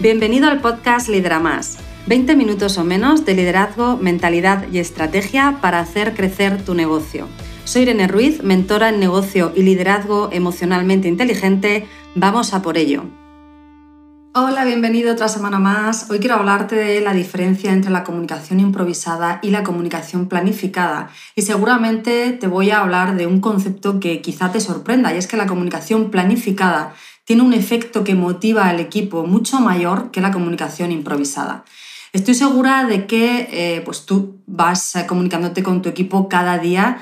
Bienvenido al podcast Lidera Más. 20 minutos o menos de liderazgo, mentalidad y estrategia para hacer crecer tu negocio. Soy Irene Ruiz, mentora en negocio y liderazgo emocionalmente inteligente. Vamos a por ello. Hola, bienvenido otra semana más. Hoy quiero hablarte de la diferencia entre la comunicación improvisada y la comunicación planificada. Y seguramente te voy a hablar de un concepto que quizá te sorprenda, y es que la comunicación planificada tiene un efecto que motiva al equipo mucho mayor que la comunicación improvisada. Estoy segura de que eh, pues tú vas eh, comunicándote con tu equipo cada día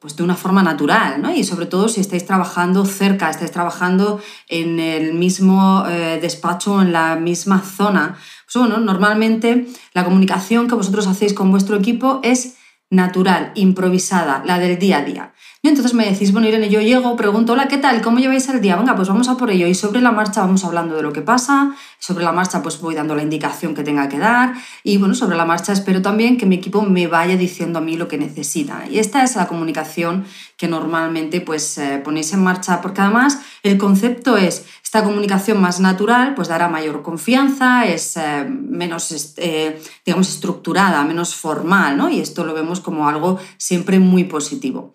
pues de una forma natural, ¿no? Y sobre todo si estáis trabajando cerca, estáis trabajando en el mismo eh, despacho, en la misma zona. Pues bueno, normalmente la comunicación que vosotros hacéis con vuestro equipo es natural, improvisada, la del día a día. Y entonces me decís, bueno, Irene, yo llego, pregunto, hola, ¿qué tal? ¿Cómo lleváis el día? Venga, pues vamos a por ello. Y sobre la marcha vamos hablando de lo que pasa, sobre la marcha pues voy dando la indicación que tenga que dar y bueno, sobre la marcha espero también que mi equipo me vaya diciendo a mí lo que necesita. Y esta es la comunicación que normalmente pues eh, ponéis en marcha porque además el concepto es esta comunicación más natural pues dará mayor confianza, es eh, menos, eh, digamos, estructurada, menos formal, ¿no? Y esto lo vemos como algo siempre muy positivo.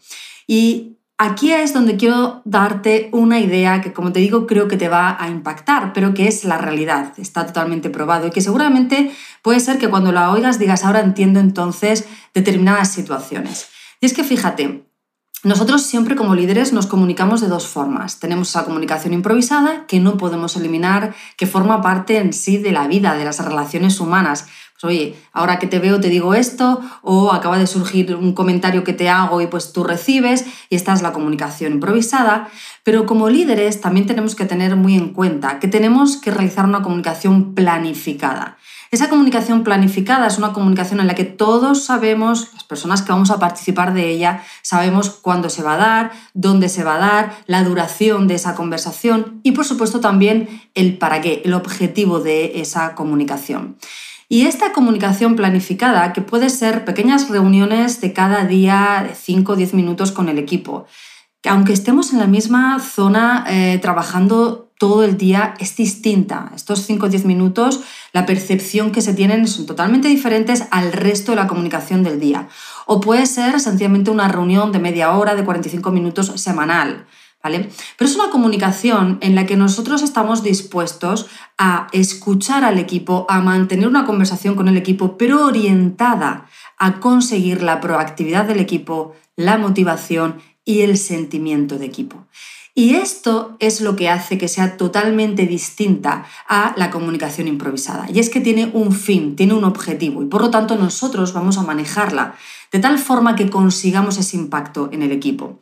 Y aquí es donde quiero darte una idea que, como te digo, creo que te va a impactar, pero que es la realidad, está totalmente probado y que seguramente puede ser que cuando la oigas digas, ahora entiendo entonces determinadas situaciones. Y es que fíjate, nosotros siempre como líderes nos comunicamos de dos formas. Tenemos esa comunicación improvisada que no podemos eliminar, que forma parte en sí de la vida, de las relaciones humanas. Pues, oye, ahora que te veo te digo esto, o acaba de surgir un comentario que te hago y pues tú recibes, y esta es la comunicación improvisada. Pero como líderes también tenemos que tener muy en cuenta que tenemos que realizar una comunicación planificada. Esa comunicación planificada es una comunicación en la que todos sabemos, las personas que vamos a participar de ella, sabemos cuándo se va a dar, dónde se va a dar, la duración de esa conversación y por supuesto también el para qué, el objetivo de esa comunicación. Y esta comunicación planificada, que puede ser pequeñas reuniones de cada día de 5 o 10 minutos con el equipo, que aunque estemos en la misma zona eh, trabajando todo el día, es distinta. Estos 5 o 10 minutos, la percepción que se tienen son totalmente diferentes al resto de la comunicación del día. O puede ser sencillamente una reunión de media hora, de 45 minutos semanal. Pero es una comunicación en la que nosotros estamos dispuestos a escuchar al equipo, a mantener una conversación con el equipo, pero orientada a conseguir la proactividad del equipo, la motivación y el sentimiento de equipo. Y esto es lo que hace que sea totalmente distinta a la comunicación improvisada. Y es que tiene un fin, tiene un objetivo y por lo tanto nosotros vamos a manejarla de tal forma que consigamos ese impacto en el equipo.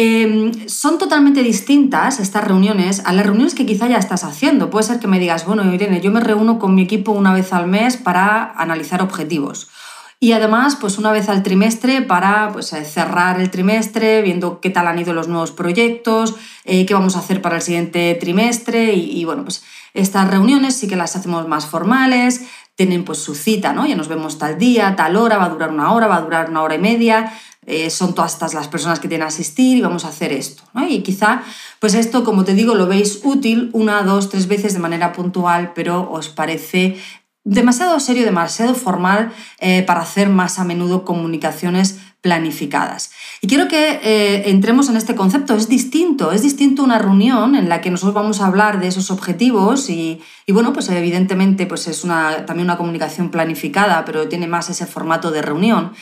Em, son totalmente distintas estas reuniones a las reuniones que quizá ya estás haciendo. Puede ser que me digas, bueno, Irene, yo me reúno con mi equipo una vez al mes para analizar objetivos. Y además, pues una vez al trimestre para pues, eh, cerrar el trimestre, viendo qué tal han ido los nuevos proyectos, eh, qué vamos a hacer para el siguiente trimestre. Y, y, bueno, pues estas reuniones sí que las hacemos más formales, tienen pues su cita, ¿no? Ya nos vemos tal día, tal hora, va a durar una hora, va a durar una hora y media. Eh, son todas estas las personas que tienen a asistir y vamos a hacer esto. Y quizá, pues esto, como te digo, lo veis útil una, dos, tres veces de manera puntual, pero os parece demasiado serio, demasiado formal eh, para hacer más a menudo comunicaciones planificadas. Y quiero que eh, entremos en este concepto. Es distinto, es distinto una reunión en la que nosotros vamos a hablar de esos objetivos y, bueno, pues evidentemente pues es una, también una comunicación planificada, pero tiene más ese formato de reunión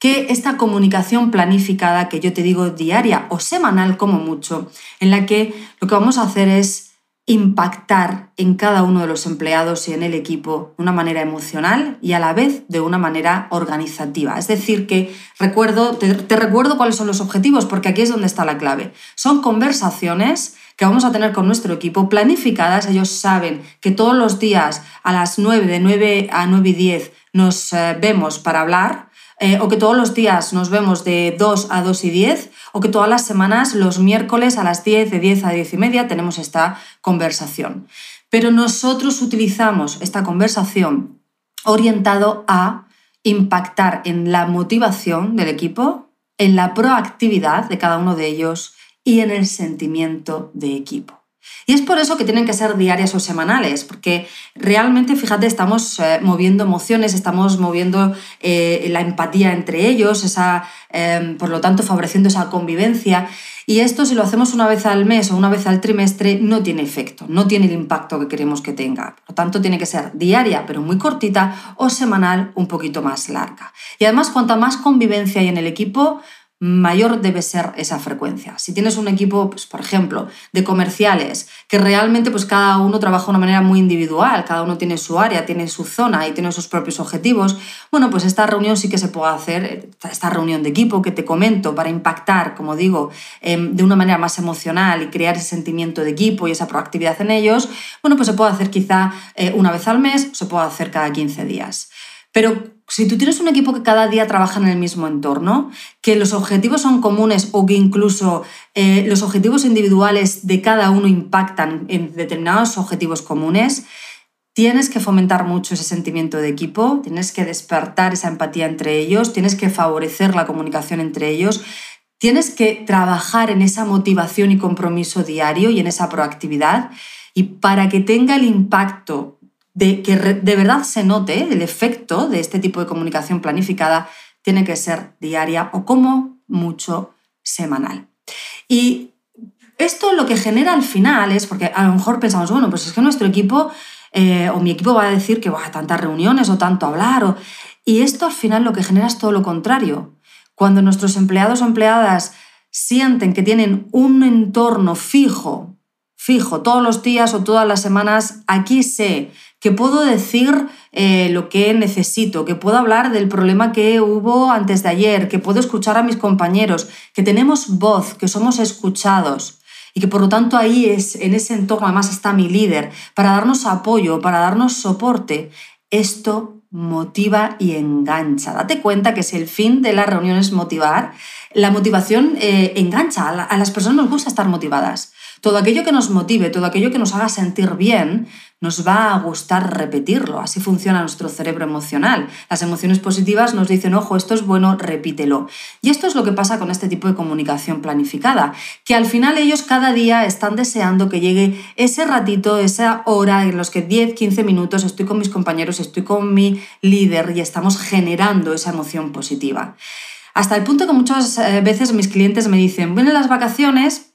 que esta comunicación planificada que yo te digo diaria o semanal como mucho, en la que lo que vamos a hacer es impactar en cada uno de los empleados y en el equipo de una manera emocional y a la vez de una manera organizativa. Es decir, que recuerdo, te, te recuerdo cuáles son los objetivos, porque aquí es donde está la clave. Son conversaciones que vamos a tener con nuestro equipo planificadas. Ellos saben que todos los días a las 9, de 9 a 9 y 10, nos eh, vemos para hablar eh, o que todos los días nos vemos de 2 a 2 y 10, o que todas las semanas, los miércoles a las 10, de 10 a 10 y media, tenemos esta conversación. Pero nosotros utilizamos esta conversación orientado a impactar en la motivación del equipo, en la proactividad de cada uno de ellos y en el sentimiento de equipo. Y es por eso que tienen que ser diarias o semanales, porque realmente, fíjate, estamos eh, moviendo emociones, estamos moviendo eh, la empatía entre ellos, esa, em, por lo tanto, favoreciendo esa convivencia. Y esto, si lo hacemos una vez al mes o una vez al trimestre, no tiene efecto, no tiene el impacto que queremos que tenga. Por lo tanto, tiene que ser diaria, pero muy cortita, o semanal, un poquito más larga. Y además, cuanta más convivencia hay en el equipo, mayor debe ser esa frecuencia. Si tienes un equipo, pues, por ejemplo, de comerciales, que realmente pues, cada uno trabaja de una manera muy individual, cada uno tiene su área, tiene su zona y tiene sus propios objetivos, bueno, pues esta reunión sí que se puede hacer, esta reunión de equipo que te comento, para impactar, como digo, em, de una manera más emocional y crear ese sentimiento de equipo y esa proactividad en ellos, bueno, pues se puede hacer quizá eh, una vez al mes, se puede hacer cada 15 días. Pero si tú tienes un equipo que cada día trabaja en el mismo entorno, que los objetivos son comunes o que incluso eh, los objetivos individuales de cada uno impactan en determinados objetivos comunes, tienes que fomentar mucho ese sentimiento de equipo, tienes que despertar esa empatía entre ellos, tienes que favorecer la comunicación entre ellos, tienes que trabajar en esa motivación y compromiso diario y en esa proactividad. Y para que tenga el impacto de que de verdad se note el efecto de este tipo de comunicación planificada, tiene que ser diaria o como mucho semanal. Y esto lo que genera al final es, porque a lo mejor pensamos, bueno, pues es que nuestro equipo eh, o mi equipo va a decir que va tantas reuniones o tanto hablar, o... y esto al final lo que genera es todo lo contrario. Cuando nuestros empleados o empleadas sienten que tienen un entorno fijo, fijo, todos los días o todas las semanas, aquí sé que puedo decir eh, lo que necesito, que puedo hablar del problema que hubo antes de ayer, que puedo escuchar a mis compañeros, que tenemos voz, que somos escuchados y que por lo tanto ahí es, en ese entorno además está mi líder, para darnos apoyo, para darnos soporte. Esto motiva y engancha. Date cuenta que si el fin de la reunión es motivar, la motivación eh, engancha. A las personas nos gusta estar motivadas. Todo aquello que nos motive, todo aquello que nos haga sentir bien, nos va a gustar repetirlo. Así funciona nuestro cerebro emocional. Las emociones positivas nos dicen, ojo, esto es bueno, repítelo. Y esto es lo que pasa con este tipo de comunicación planificada, que al final ellos cada día están deseando que llegue ese ratito, esa hora en los que 10, 15 minutos estoy con mis compañeros, estoy con mi líder y estamos generando esa emoción positiva. Hasta el punto que muchas eh, veces mis clientes me dicen, vienen las vacaciones,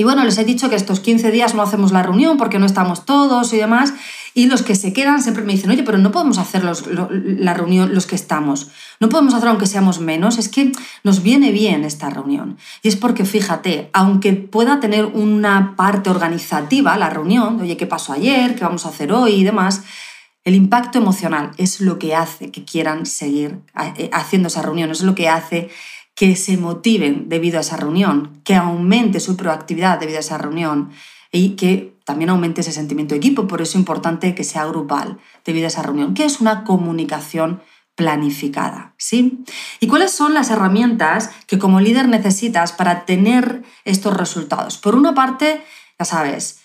y bueno, les he dicho que estos 15 días no hacemos la reunión porque no estamos todos y demás. Y los que se quedan siempre me dicen, oye, pero no podemos hacer la reunión los que estamos. No podemos hacer aunque seamos menos. Es que nos viene bien esta reunión. Y es porque, fíjate, aunque pueda tener una parte organizativa la reunión, oye, ¿qué pasó ayer? ¿Qué vamos a hacer hoy? Y demás. El impacto emocional es lo que hace que quieran seguir eh, haciendo esa reunión, es lo que hace que se motiven debido a esa reunión, que aumente su proactividad debido a esa reunión y que también aumente ese sentimiento de equipo. Por eso es importante que sea grupal debido a esa reunión, que es una comunicación planificada, ¿sí? ¿Y cuáles son las herramientas que como líder necesitas para tener estos resultados? Por una parte, ya sabes,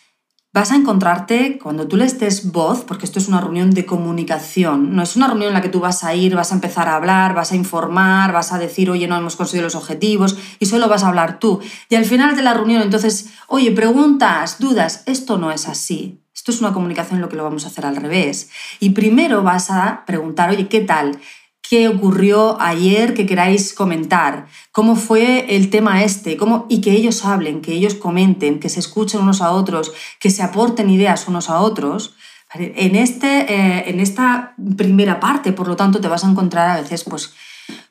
vas a encontrarte cuando tú le estés voz, porque esto es una reunión de comunicación, no es una reunión en la que tú vas a ir, vas a empezar a hablar, vas a informar, vas a decir, oye, no hemos conseguido los objetivos y solo vas a hablar tú. Y al final de la reunión, entonces, oye, preguntas, dudas, esto no es así. Esto es una comunicación en lo que lo vamos a hacer al revés. Y primero vas a preguntar, oye, ¿qué tal? Qué ocurrió ayer que queráis comentar, cómo fue el tema este, cómo, y que ellos hablen, que ellos comenten, que se escuchen unos a otros, que se aporten ideas unos a otros. En, este, eh, en esta primera parte, por lo tanto, te vas a encontrar a veces pues,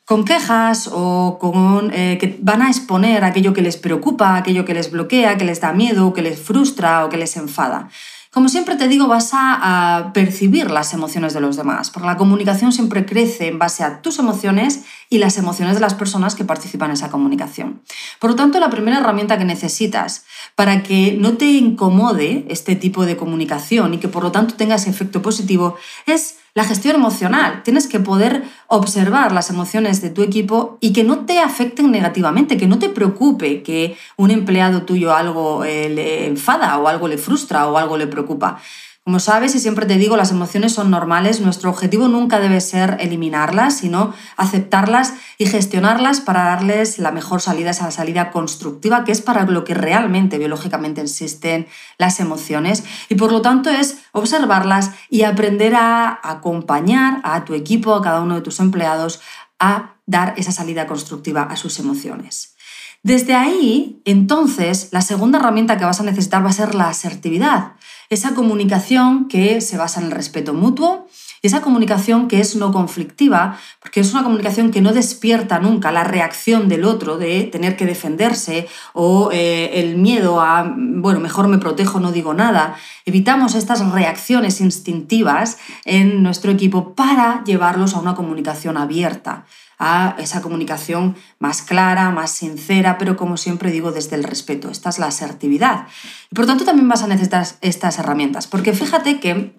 con quejas o con, eh, que van a exponer aquello que les preocupa, aquello que les bloquea, que les da miedo, que les frustra o que les enfada. Como siempre te digo, vas a, percibir las emociones de los demás, porque la comunicación siempre crece en base a tus emociones y las emociones de las personas que participan en esa comunicación. Por lo tanto, la primera herramienta que necesitas para que no te incomode este tipo de comunicación y que por lo tanto tenga ese efecto positivo es la gestión emocional. Tienes que poder observar las emociones de tu equipo y que no te afecten negativamente, que no te preocupe que un empleado tuyo algo eh, le enfada o algo le frustra o algo le preocupa. Como sabes y siempre te digo, las emociones son normales, nuestro objetivo nunca debe ser eliminarlas, sino aceptarlas y gestionarlas para darles la mejor salida, esa salida constructiva, que es para lo que realmente biológicamente existen las emociones. Y por lo tanto es observarlas y aprender a acompañar a tu equipo, a cada uno de tus empleados, a dar esa salida constructiva a sus emociones. Desde ahí, entonces, la segunda herramienta que vas a necesitar va a ser la asertividad esa comunicación que se basa en el respeto mutuo y esa comunicación que es no conflictiva, porque es una comunicación que no despierta nunca la reacción del otro de tener que defenderse o eh, el miedo a, bueno, mejor me protejo, no digo nada. Evitamos estas reacciones instintivas en nuestro equipo para llevarlos a una comunicación abierta a esa comunicación más clara, más sincera, pero como siempre digo, desde el respeto. Esta es la asertividad. Y por tanto también vas a necesitar estas herramientas, porque fíjate que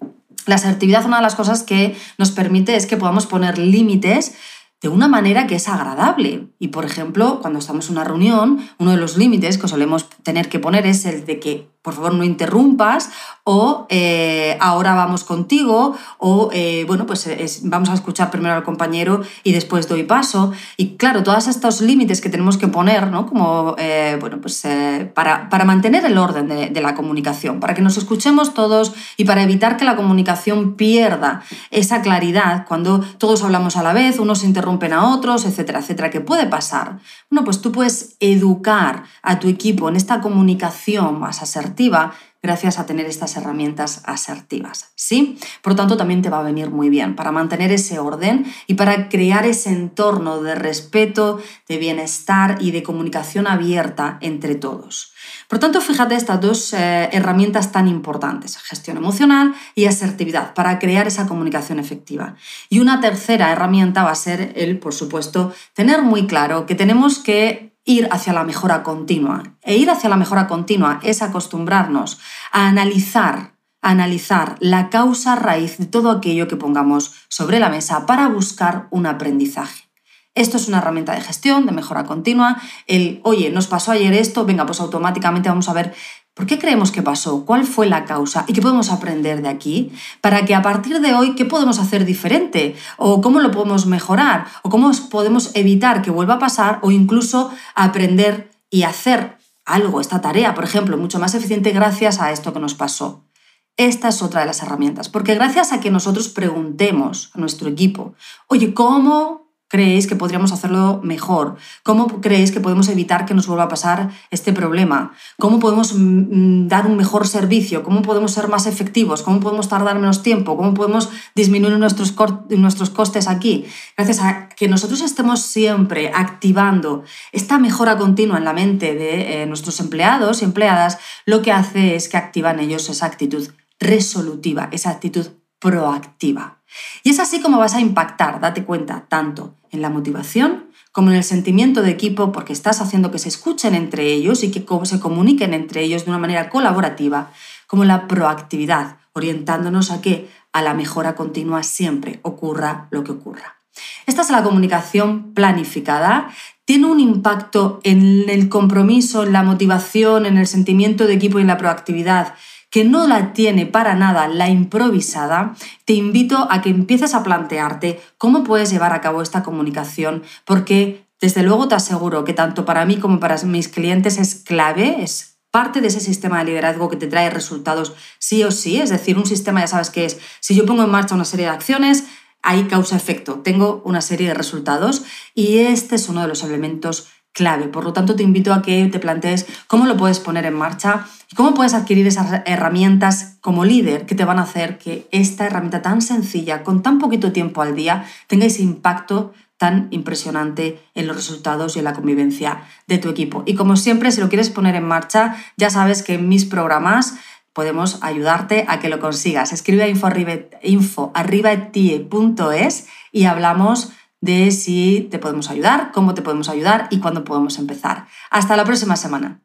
la asertividad, una de las cosas que nos permite es que podamos poner límites de una manera que es agradable. Y por ejemplo, cuando estamos en una reunión, uno de los límites que solemos tener que poner es el de que por favor no interrumpas o eh, ahora vamos contigo o eh, bueno pues vamos a escuchar primero al compañero y después doy paso. Y claro todos estos límites que tenemos que poner ¿no? como eh, bueno pues para, para, mantener el orden de, de, la comunicación para que nos escuchemos todos y para evitar que la comunicación pierda esa claridad cuando todos hablamos a la vez unos interrumpen a otros etcétera etcétera. Que puede pasar bueno pues tú puedes educar a tu equipo en esta comunicación más asertiva gracias a tener estas herramientas asertivas. ¿sí? Por lo tanto, también te va a venir muy bien para mantener ese orden y para crear ese entorno de respeto, de bienestar y de comunicación abierta entre todos. Por tanto, fíjate estas dos eh, herramientas tan importantes, gestión emocional y asertividad, para crear esa comunicación efectiva. Y una tercera herramienta va a ser el, por supuesto, tener muy claro que tenemos que ir hacia la mejora continua. E ir hacia la mejora continua es acostumbrarnos a analizar, analizar la causa raíz de todo aquello que pongamos sobre la mesa para buscar un aprendizaje. Esto es una herramienta de gestión, de mejora continua. El, oye, nos pasó ayer esto, venga, pues automáticamente vamos a ver ¿Por qué creemos que pasó? ¿Cuál fue la causa? ¿Y qué podemos aprender de aquí? Para que a partir de hoy, ¿qué podemos hacer diferente? ¿O cómo lo podemos mejorar? ¿O cómo podemos evitar que vuelva a pasar? ¿O incluso aprender y hacer algo, esta tarea, por ejemplo, mucho más eficiente gracias a esto que nos pasó? Esta es otra de las herramientas, porque gracias a que nosotros preguntemos a nuestro equipo, oye, ¿cómo creéis que podríamos hacerlo mejor? ¿Cómo creéis que podemos evitar que nos vuelva a pasar este problema? ¿Cómo podemos mm, mm, dar un mejor servicio? ¿Cómo podemos ser más efectivos? ¿Cómo podemos tardar menos tiempo? ¿Cómo podemos disminuir nuestros, costes aquí? Gracias a que nosotros estemos siempre activando esta mejora continua en la mente de eh, nuestros empleados y empleadas, lo que hace es que activan ellos esa actitud resolutiva, esa actitud proactiva. Y es así como vas a impactar, date cuenta, tanto en la motivación como en el sentimiento de equipo, porque estás haciendo que se escuchen entre ellos y que se comuniquen entre ellos de una manera colaborativa, como la proactividad, orientándonos a que a la mejora continua siempre ocurra lo que ocurra. Esta es la comunicación planificada. Tiene un impacto en el compromiso, en la motivación, en el sentimiento de equipo y en la proactividad que no la tiene para nada la improvisada, te invito a que empieces a plantearte cómo puedes llevar a cabo esta comunicación, porque desde luego te aseguro que tanto para mí como para mis clientes es clave, es parte de ese sistema de liderazgo que te trae resultados sí o sí, es decir, un sistema ya sabes que es, si yo pongo en marcha una serie de acciones, hay causa-efecto, tengo una serie de resultados y este es uno de los elementos clave. Por lo tanto, te invito a que te plantees cómo lo puedes poner en marcha y cómo puedes adquirir esas herramientas como líder que te van a hacer que esta herramienta tan sencilla, con tan poquito tiempo al día, tenga ese impacto tan impresionante en los resultados y en la convivencia de tu equipo. Y como siempre, si lo quieres poner en marcha, ya sabes que en mis programas podemos ayudarte a que lo consigas. Escribe a info, y hablamos de si te podemos ayudar, cómo te podemos ayudar y cuándo podemos empezar. Hasta la próxima semana.